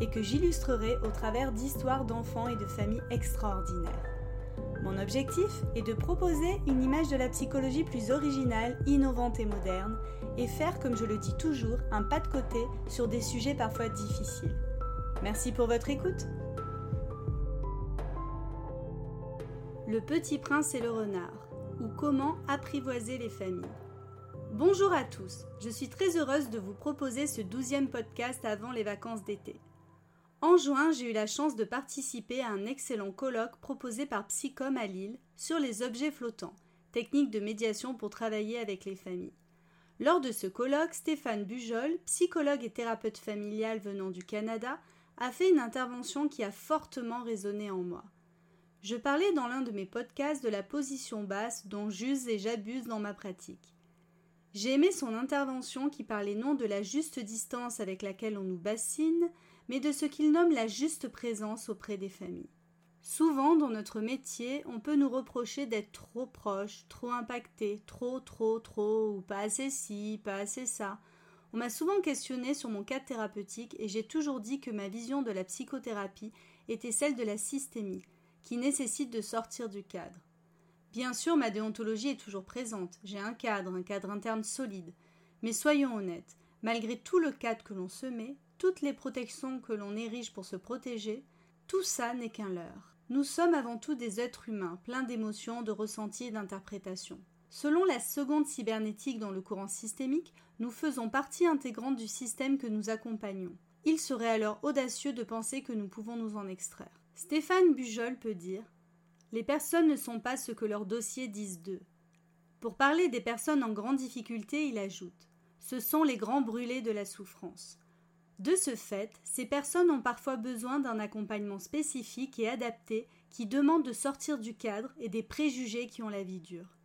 et que j'illustrerai au travers d'histoires d'enfants et de familles extraordinaires. Mon objectif est de proposer une image de la psychologie plus originale, innovante et moderne, et faire, comme je le dis toujours, un pas de côté sur des sujets parfois difficiles. Merci pour votre écoute. Le petit prince et le renard, ou comment apprivoiser les familles. Bonjour à tous, je suis très heureuse de vous proposer ce douzième podcast avant les vacances d'été. En juin, j'ai eu la chance de participer à un excellent colloque proposé par Psycom à Lille sur les objets flottants, technique de médiation pour travailler avec les familles. Lors de ce colloque, Stéphane Bujol, psychologue et thérapeute familial venant du Canada, a fait une intervention qui a fortement résonné en moi. Je parlais dans l'un de mes podcasts de la position basse dont j'use et j'abuse dans ma pratique. J'ai aimé son intervention qui parlait non de la juste distance avec laquelle on nous bassine, mais de ce qu'il nomme la juste présence auprès des familles. Souvent, dans notre métier, on peut nous reprocher d'être trop proche, trop impacté, trop, trop, trop, ou pas assez ci, pas assez ça. On m'a souvent questionné sur mon cadre thérapeutique et j'ai toujours dit que ma vision de la psychothérapie était celle de la systémie, qui nécessite de sortir du cadre. Bien sûr, ma déontologie est toujours présente. J'ai un cadre, un cadre interne solide. Mais soyons honnêtes, malgré tout le cadre que l'on se met, toutes les protections que l'on érige pour se protéger, tout ça n'est qu'un leurre. Nous sommes avant tout des êtres humains, pleins d'émotions, de ressentis et d'interprétations. Selon la seconde cybernétique dans le courant systémique, nous faisons partie intégrante du système que nous accompagnons. Il serait alors audacieux de penser que nous pouvons nous en extraire. Stéphane Bujol peut dire Les personnes ne sont pas ce que leurs dossiers disent d'eux. Pour parler des personnes en grande difficulté, il ajoute Ce sont les grands brûlés de la souffrance. De ce fait, ces personnes ont parfois besoin d'un accompagnement spécifique et adapté qui demande de sortir du cadre et des préjugés qui ont la vie dure.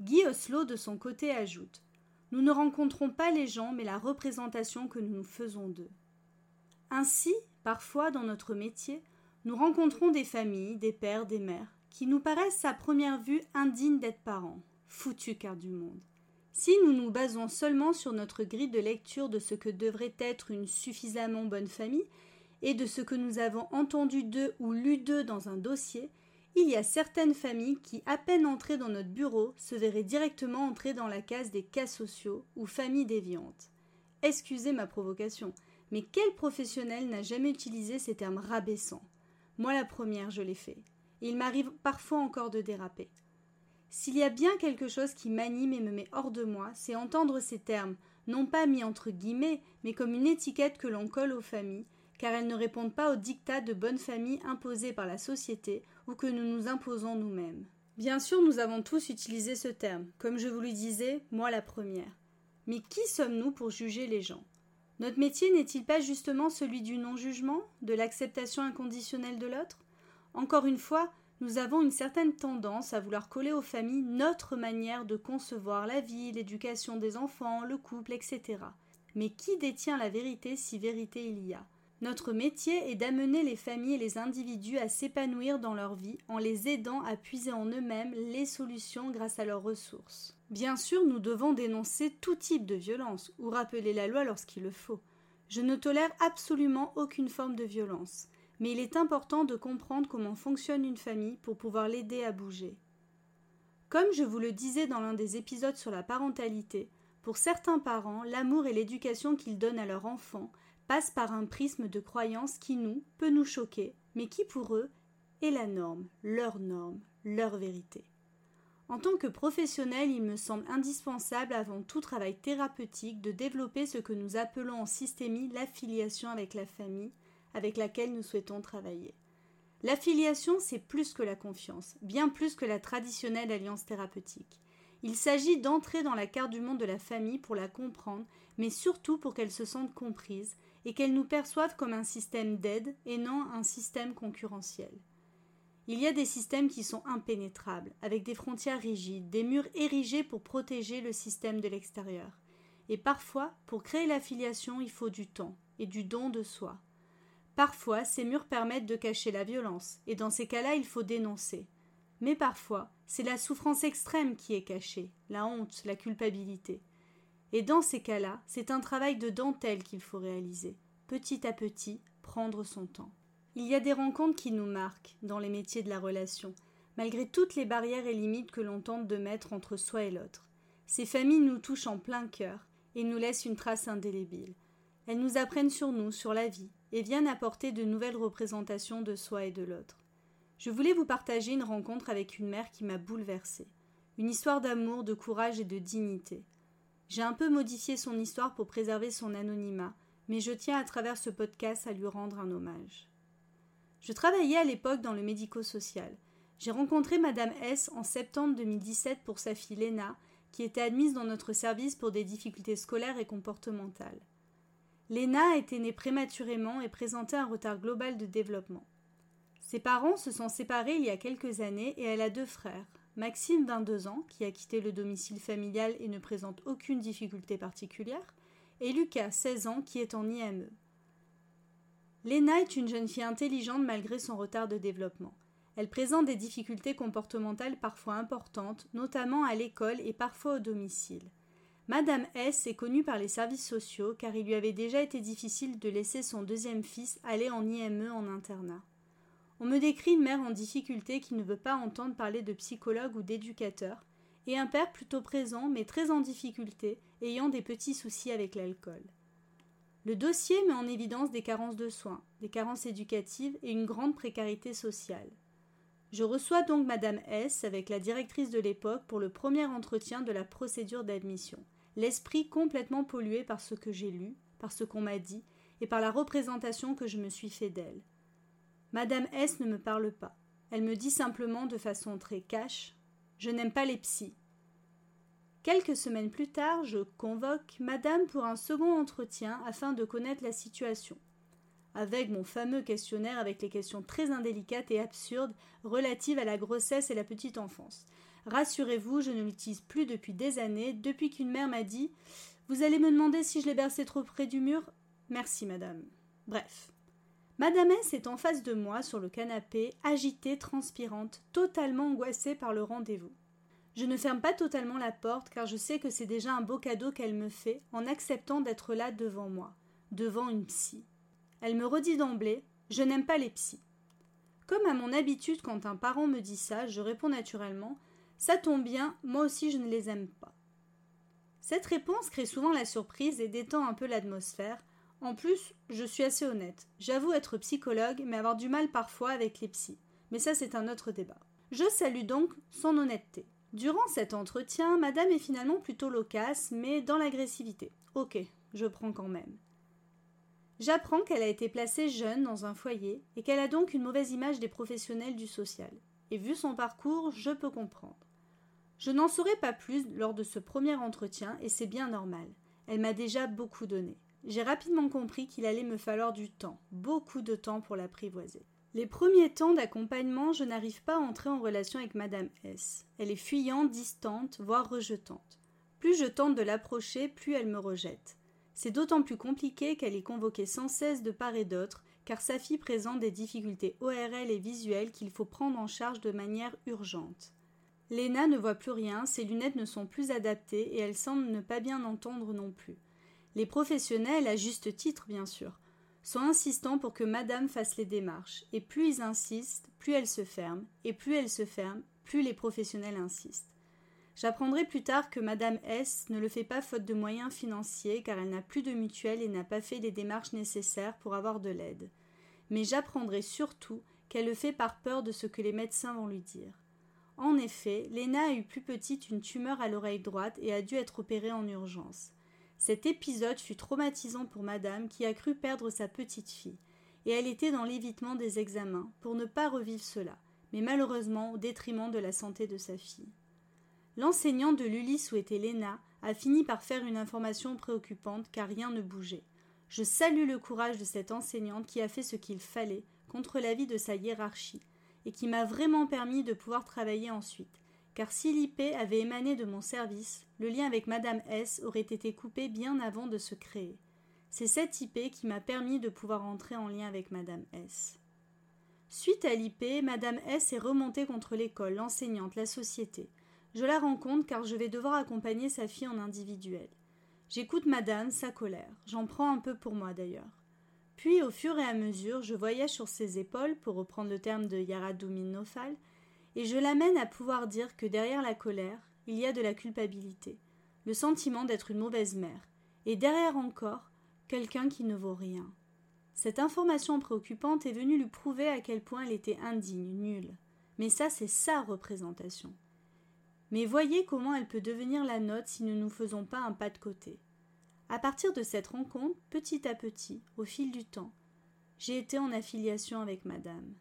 Guy Oslo, de son côté, ajoute Nous ne rencontrons pas les gens, mais la représentation que nous nous faisons d'eux. Ainsi, parfois, dans notre métier, nous rencontrons des familles, des pères, des mères, qui nous paraissent à première vue indignes d'être parents. Foutus car du monde. Si nous nous basons seulement sur notre grille de lecture de ce que devrait être une suffisamment bonne famille, et de ce que nous avons entendu d'eux ou lu d'eux dans un dossier, il y a certaines familles qui, à peine entrées dans notre bureau, se verraient directement entrer dans la case des cas sociaux ou familles déviantes. Excusez ma provocation, mais quel professionnel n'a jamais utilisé ces termes rabaissants? Moi la première, je l'ai fait. Il m'arrive parfois encore de déraper. S'il y a bien quelque chose qui m'anime et me met hors de moi, c'est entendre ces termes, non pas mis entre guillemets, mais comme une étiquette que l'on colle aux familles, car elles ne répondent pas aux dictats de bonne famille imposés par la société ou que nous nous imposons nous-mêmes. Bien sûr, nous avons tous utilisé ce terme, comme je vous le disais, moi la première. Mais qui sommes-nous pour juger les gens? Notre métier n'est-il pas justement celui du non-jugement, de l'acceptation inconditionnelle de l'autre? Encore une fois, nous avons une certaine tendance à vouloir coller aux familles notre manière de concevoir la vie, l'éducation des enfants, le couple, etc. Mais qui détient la vérité si vérité il y a? Notre métier est d'amener les familles et les individus à s'épanouir dans leur vie en les aidant à puiser en eux-mêmes les solutions grâce à leurs ressources. Bien sûr, nous devons dénoncer tout type de violence ou rappeler la loi lorsqu'il le faut. Je ne tolère absolument aucune forme de violence mais il est important de comprendre comment fonctionne une famille pour pouvoir l'aider à bouger. Comme je vous le disais dans l'un des épisodes sur la parentalité, pour certains parents, l'amour et l'éducation qu'ils donnent à leur enfant passent par un prisme de croyance qui nous peut nous choquer, mais qui pour eux est la norme, leur norme, leur vérité. En tant que professionnel, il me semble indispensable avant tout travail thérapeutique de développer ce que nous appelons en systémie l'affiliation avec la famille, avec laquelle nous souhaitons travailler. L'affiliation, c'est plus que la confiance, bien plus que la traditionnelle alliance thérapeutique. Il s'agit d'entrer dans la carte du monde de la famille pour la comprendre, mais surtout pour qu'elle se sente comprise et qu'elle nous perçoive comme un système d'aide et non un système concurrentiel. Il y a des systèmes qui sont impénétrables, avec des frontières rigides, des murs érigés pour protéger le système de l'extérieur. Et parfois, pour créer l'affiliation, il faut du temps et du don de soi. Parfois, ces murs permettent de cacher la violence, et dans ces cas-là, il faut dénoncer. Mais parfois, c'est la souffrance extrême qui est cachée, la honte, la culpabilité. Et dans ces cas-là, c'est un travail de dentelle qu'il faut réaliser, petit à petit, prendre son temps. Il y a des rencontres qui nous marquent dans les métiers de la relation, malgré toutes les barrières et limites que l'on tente de mettre entre soi et l'autre. Ces familles nous touchent en plein cœur et nous laissent une trace indélébile. Elles nous apprennent sur nous, sur la vie, et viennent apporter de nouvelles représentations de soi et de l'autre. Je voulais vous partager une rencontre avec une mère qui m'a bouleversée. Une histoire d'amour, de courage et de dignité. J'ai un peu modifié son histoire pour préserver son anonymat, mais je tiens à travers ce podcast à lui rendre un hommage. Je travaillais à l'époque dans le médico-social. J'ai rencontré Madame S en septembre 2017 pour sa fille Léna, qui était admise dans notre service pour des difficultés scolaires et comportementales. Léna était née prématurément et présentait un retard global de développement. Ses parents se sont séparés il y a quelques années et elle a deux frères. Maxime, 22 ans, qui a quitté le domicile familial et ne présente aucune difficulté particulière, et Lucas, 16 ans, qui est en IME. Lena est une jeune fille intelligente malgré son retard de développement. Elle présente des difficultés comportementales parfois importantes, notamment à l'école et parfois au domicile. Madame S est connue par les services sociaux car il lui avait déjà été difficile de laisser son deuxième fils aller en IME en internat. On me décrit une mère en difficulté qui ne veut pas entendre parler de psychologue ou d'éducateur, et un père plutôt présent mais très en difficulté, ayant des petits soucis avec l'alcool. Le dossier met en évidence des carences de soins, des carences éducatives et une grande précarité sociale. Je reçois donc Madame S avec la directrice de l'époque pour le premier entretien de la procédure d'admission, l'esprit complètement pollué par ce que j'ai lu, par ce qu'on m'a dit et par la représentation que je me suis fait d'elle. Madame S ne me parle pas. Elle me dit simplement de façon très cash Je n'aime pas les psys. Quelques semaines plus tard, je convoque Madame pour un second entretien afin de connaître la situation. Avec mon fameux questionnaire avec les questions très indélicates et absurdes relatives à la grossesse et la petite enfance. Rassurez-vous, je ne l'utilise plus depuis des années, depuis qu'une mère m'a dit Vous allez me demander si je l'ai bercé trop près du mur? Merci, madame. Bref. Madame S est en face de moi sur le canapé, agitée, transpirante, totalement angoissée par le rendez-vous. Je ne ferme pas totalement la porte car je sais que c'est déjà un beau cadeau qu'elle me fait en acceptant d'être là devant moi, devant une psy. Elle me redit d'emblée Je n'aime pas les psys. Comme à mon habitude quand un parent me dit ça, je réponds naturellement Ça tombe bien, moi aussi je ne les aime pas. Cette réponse crée souvent la surprise et détend un peu l'atmosphère. En plus, je suis assez honnête. J'avoue être psychologue, mais avoir du mal parfois avec les psys. Mais ça, c'est un autre débat. Je salue donc son honnêteté. Durant cet entretien, madame est finalement plutôt loquace, mais dans l'agressivité. Ok, je prends quand même. J'apprends qu'elle a été placée jeune dans un foyer et qu'elle a donc une mauvaise image des professionnels du social. Et vu son parcours, je peux comprendre. Je n'en saurai pas plus lors de ce premier entretien et c'est bien normal. Elle m'a déjà beaucoup donné. J'ai rapidement compris qu'il allait me falloir du temps, beaucoup de temps pour l'apprivoiser. Les premiers temps d'accompagnement, je n'arrive pas à entrer en relation avec Madame S. Elle est fuyante, distante, voire rejetante. Plus je tente de l'approcher, plus elle me rejette. C'est d'autant plus compliqué qu'elle est convoquée sans cesse de part et d'autre, car sa fille présente des difficultés ORL et visuelles qu'il faut prendre en charge de manière urgente. Léna ne voit plus rien, ses lunettes ne sont plus adaptées et elle semble ne pas bien entendre non plus. Les professionnels, à juste titre bien sûr, sont insistants pour que madame fasse les démarches, et plus ils insistent, plus elle se ferme, et plus elle se ferme, plus les professionnels insistent. J'apprendrai plus tard que madame S ne le fait pas faute de moyens financiers car elle n'a plus de mutuelle et n'a pas fait les démarches nécessaires pour avoir de l'aide. Mais j'apprendrai surtout qu'elle le fait par peur de ce que les médecins vont lui dire. En effet, Léna a eu plus petite une tumeur à l'oreille droite et a dû être opérée en urgence. Cet épisode fut traumatisant pour madame qui a cru perdre sa petite fille, et elle était dans l'évitement des examens pour ne pas revivre cela, mais malheureusement au détriment de la santé de sa fille. L'enseignant de l'Ulysse où était Léna a fini par faire une information préoccupante car rien ne bougeait. Je salue le courage de cette enseignante qui a fait ce qu'il fallait contre l'avis de sa hiérarchie, et qui m'a vraiment permis de pouvoir travailler ensuite, car si l'IP avait émané de mon service, le lien avec Madame S aurait été coupé bien avant de se créer. C'est cette IP qui m'a permis de pouvoir entrer en lien avec Madame S. Suite à l'IP, Madame S est remontée contre l'école, l'enseignante, la société. Je la rencontre car je vais devoir accompagner sa fille en individuel. J'écoute Madame, sa colère. J'en prends un peu pour moi d'ailleurs. Puis, au fur et à mesure, je voyage sur ses épaules, pour reprendre le terme de Yaradoumine Nofal, et je l'amène à pouvoir dire que derrière la colère, il y a de la culpabilité, le sentiment d'être une mauvaise mère, et derrière encore, quelqu'un qui ne vaut rien. Cette information préoccupante est venue lui prouver à quel point elle était indigne, nulle. Mais ça, c'est sa représentation. Mais voyez comment elle peut devenir la nôtre si nous ne nous faisons pas un pas de côté. À partir de cette rencontre, petit à petit, au fil du temps, j'ai été en affiliation avec madame.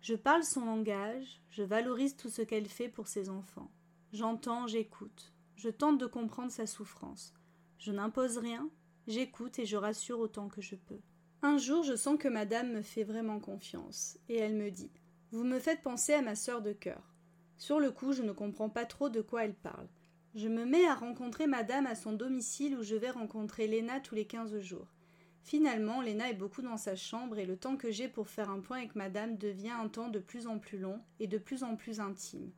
Je parle son langage, je valorise tout ce qu'elle fait pour ses enfants. J'entends, j'écoute, je tente de comprendre sa souffrance. Je n'impose rien, j'écoute et je rassure autant que je peux. Un jour, je sens que madame me fait vraiment confiance, et elle me dit Vous me faites penser à ma sœur de cœur. Sur le coup, je ne comprends pas trop de quoi elle parle. Je me mets à rencontrer madame à son domicile où je vais rencontrer Léna tous les quinze jours. Finalement, Léna est beaucoup dans sa chambre et le temps que j'ai pour faire un point avec madame devient un temps de plus en plus long et de plus en plus intime.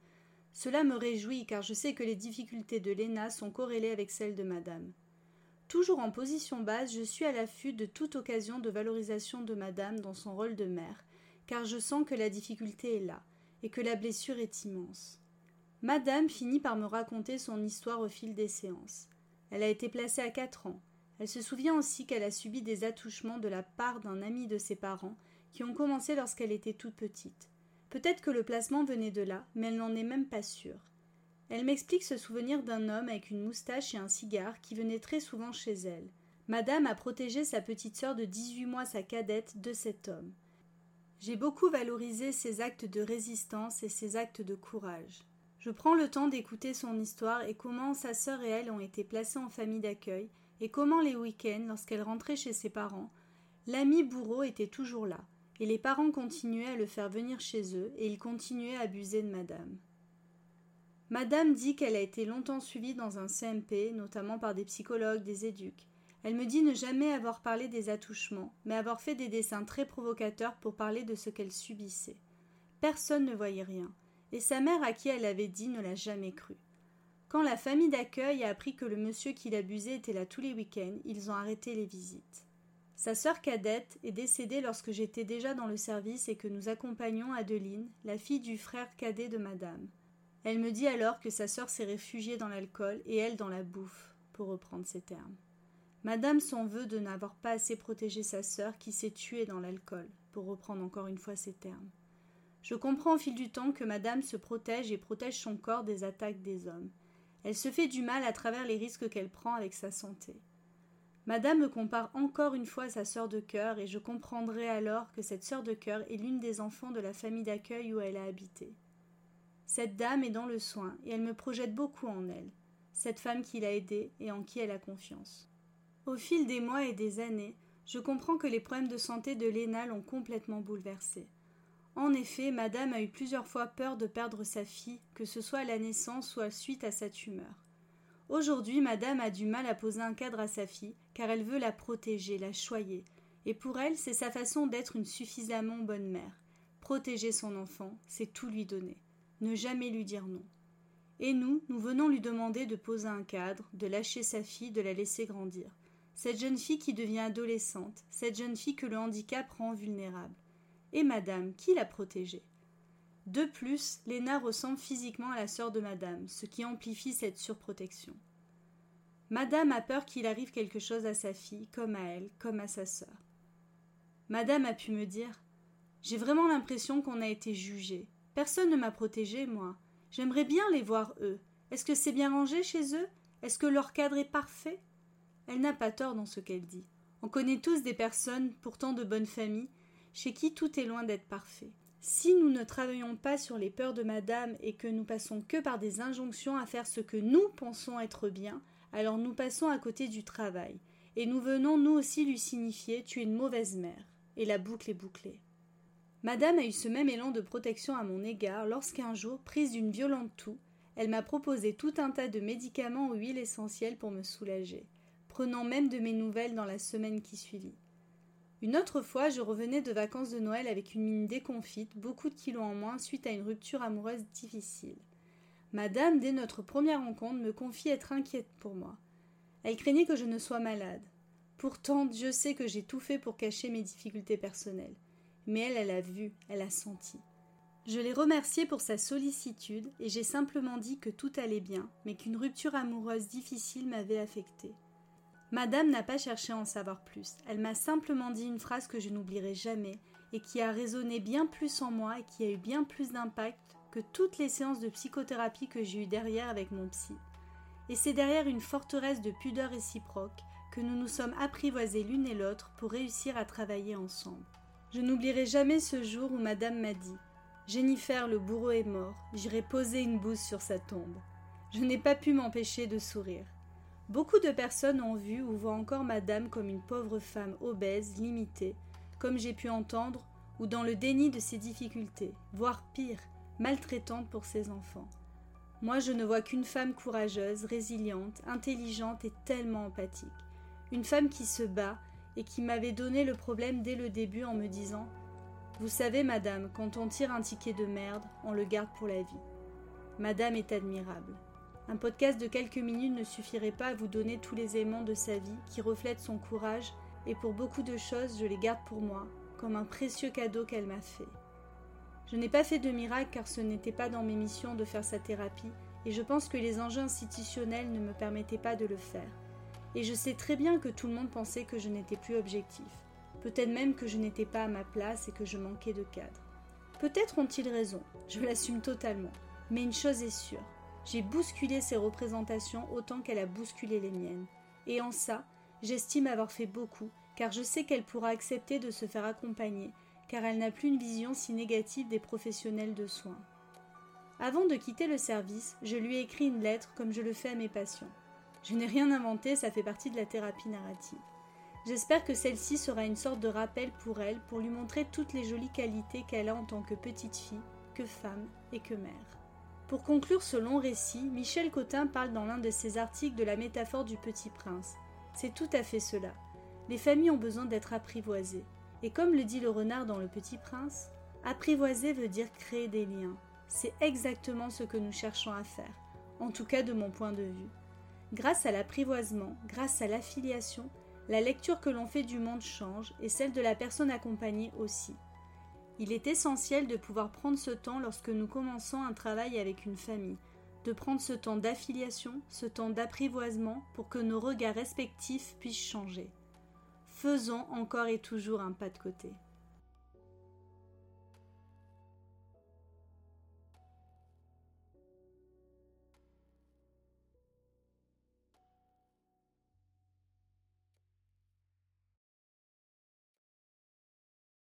Cela me réjouit car je sais que les difficultés de Léna sont corrélées avec celles de madame. Toujours en position basse, je suis à l'affût de toute occasion de valorisation de madame dans son rôle de mère, car je sens que la difficulté est là, et que la blessure est immense. Madame finit par me raconter son histoire au fil des séances. Elle a été placée à quatre ans. Elle se souvient aussi qu'elle a subi des attouchements de la part d'un ami de ses parents qui ont commencé lorsqu'elle était toute petite. Peut-être que le placement venait de là, mais elle n'en est même pas sûre. Elle m'explique se souvenir d'un homme avec une moustache et un cigare qui venait très souvent chez elle. Madame a protégé sa petite sœur de dix-huit mois, sa cadette, de cet homme. J'ai beaucoup valorisé ses actes de résistance et ses actes de courage. Je prends le temps d'écouter son histoire et comment sa sœur et elle ont été placées en famille d'accueil, et comment les week-ends, lorsqu'elle rentrait chez ses parents, l'ami bourreau était toujours là, et les parents continuaient à le faire venir chez eux, et ils continuaient à abuser de madame. Madame dit qu'elle a été longtemps suivie dans un CMP, notamment par des psychologues, des éduques. Elle me dit ne jamais avoir parlé des attouchements, mais avoir fait des dessins très provocateurs pour parler de ce qu'elle subissait. Personne ne voyait rien et sa mère à qui elle avait dit ne l'a jamais cru. Quand la famille d'accueil a appris que le monsieur qui l'abusait était là tous les week-ends, ils ont arrêté les visites. Sa sœur cadette est décédée lorsque j'étais déjà dans le service et que nous accompagnions Adeline, la fille du frère cadet de madame. Elle me dit alors que sa sœur s'est réfugiée dans l'alcool et elle dans la bouffe, pour reprendre ses termes. Madame s'en veut de n'avoir pas assez protégé sa sœur qui s'est tuée dans l'alcool, pour reprendre encore une fois ses termes. Je comprends au fil du temps que madame se protège et protège son corps des attaques des hommes. Elle se fait du mal à travers les risques qu'elle prend avec sa santé. Madame me compare encore une fois à sa sœur de cœur, et je comprendrai alors que cette sœur de cœur est l'une des enfants de la famille d'accueil où elle a habité. Cette dame est dans le soin, et elle me projette beaucoup en elle, cette femme qui l'a aidée et en qui elle a confiance. Au fil des mois et des années, je comprends que les problèmes de santé de Léna l'ont complètement bouleversée. En effet, madame a eu plusieurs fois peur de perdre sa fille, que ce soit à la naissance ou à suite à sa tumeur. Aujourd'hui, madame a du mal à poser un cadre à sa fille, car elle veut la protéger, la choyer, et pour elle, c'est sa façon d'être une suffisamment bonne mère. Protéger son enfant, c'est tout lui donner, ne jamais lui dire non. Et nous, nous venons lui demander de poser un cadre, de lâcher sa fille, de la laisser grandir. Cette jeune fille qui devient adolescente, cette jeune fille que le handicap rend vulnérable et madame, qui l'a protégée. De plus, Léna ressemble physiquement à la sœur de madame, ce qui amplifie cette surprotection. Madame a peur qu'il arrive quelque chose à sa fille, comme à elle, comme à sa sœur. Madame a pu me dire J'ai vraiment l'impression qu'on a été jugé. Personne ne m'a protégée, moi. J'aimerais bien les voir, eux. Est-ce que c'est bien rangé chez eux? Est-ce que leur cadre est parfait Elle n'a pas tort dans ce qu'elle dit. On connaît tous des personnes, pourtant de bonne famille, chez qui tout est loin d'être parfait. Si nous ne travaillons pas sur les peurs de madame et que nous passons que par des injonctions à faire ce que nous pensons être bien, alors nous passons à côté du travail, et nous venons nous aussi lui signifier tu es une mauvaise mère, et la boucle est bouclée. Madame a eu ce même élan de protection à mon égard lorsqu'un jour, prise d'une violente toux, elle m'a proposé tout un tas de médicaments aux huiles essentielles pour me soulager, prenant même de mes nouvelles dans la semaine qui suivit. Une autre fois, je revenais de vacances de Noël avec une mine déconfite, beaucoup de kilos en moins suite à une rupture amoureuse difficile. Madame, dès notre première rencontre, me confie être inquiète pour moi. Elle craignait que je ne sois malade. Pourtant, Dieu sait que j'ai tout fait pour cacher mes difficultés personnelles mais elle, elle a vu, elle a senti. Je l'ai remerciée pour sa sollicitude et j'ai simplement dit que tout allait bien, mais qu'une rupture amoureuse difficile m'avait affectée. Madame n'a pas cherché à en savoir plus. Elle m'a simplement dit une phrase que je n'oublierai jamais et qui a résonné bien plus en moi et qui a eu bien plus d'impact que toutes les séances de psychothérapie que j'ai eues derrière avec mon psy. Et c'est derrière une forteresse de pudeur réciproque que nous nous sommes apprivoisés l'une et l'autre pour réussir à travailler ensemble. Je n'oublierai jamais ce jour où madame m'a dit Jennifer, le bourreau est mort, j'irai poser une bouse sur sa tombe. Je n'ai pas pu m'empêcher de sourire. Beaucoup de personnes ont vu ou voient encore madame comme une pauvre femme obèse, limitée, comme j'ai pu entendre, ou dans le déni de ses difficultés, voire pire, maltraitante pour ses enfants. Moi, je ne vois qu'une femme courageuse, résiliente, intelligente et tellement empathique. Une femme qui se bat, et qui m'avait donné le problème dès le début en me disant Vous savez, madame, quand on tire un ticket de merde, on le garde pour la vie. Madame est admirable. Un podcast de quelques minutes ne suffirait pas à vous donner tous les aimants de sa vie qui reflètent son courage, et pour beaucoup de choses, je les garde pour moi, comme un précieux cadeau qu'elle m'a fait. Je n'ai pas fait de miracle car ce n'était pas dans mes missions de faire sa thérapie, et je pense que les enjeux institutionnels ne me permettaient pas de le faire et je sais très bien que tout le monde pensait que je n'étais plus objectif, peut-être même que je n'étais pas à ma place et que je manquais de cadre. Peut-être ont-ils raison, je l'assume totalement, mais une chose est sûre, j'ai bousculé ces représentations autant qu'elle a bousculé les miennes, et en ça, j'estime avoir fait beaucoup, car je sais qu'elle pourra accepter de se faire accompagner, car elle n'a plus une vision si négative des professionnels de soins. Avant de quitter le service, je lui ai écrit une lettre comme je le fais à mes patients. Je n'ai rien inventé, ça fait partie de la thérapie narrative. J'espère que celle-ci sera une sorte de rappel pour elle, pour lui montrer toutes les jolies qualités qu'elle a en tant que petite fille, que femme et que mère. Pour conclure ce long récit, Michel Cotin parle dans l'un de ses articles de la métaphore du petit prince. C'est tout à fait cela. Les familles ont besoin d'être apprivoisées. Et comme le dit le renard dans Le Petit Prince, apprivoiser veut dire créer des liens. C'est exactement ce que nous cherchons à faire, en tout cas de mon point de vue. Grâce à l'apprivoisement, grâce à l'affiliation, la lecture que l'on fait du monde change et celle de la personne accompagnée aussi. Il est essentiel de pouvoir prendre ce temps lorsque nous commençons un travail avec une famille, de prendre ce temps d'affiliation, ce temps d'apprivoisement pour que nos regards respectifs puissent changer. Faisons encore et toujours un pas de côté.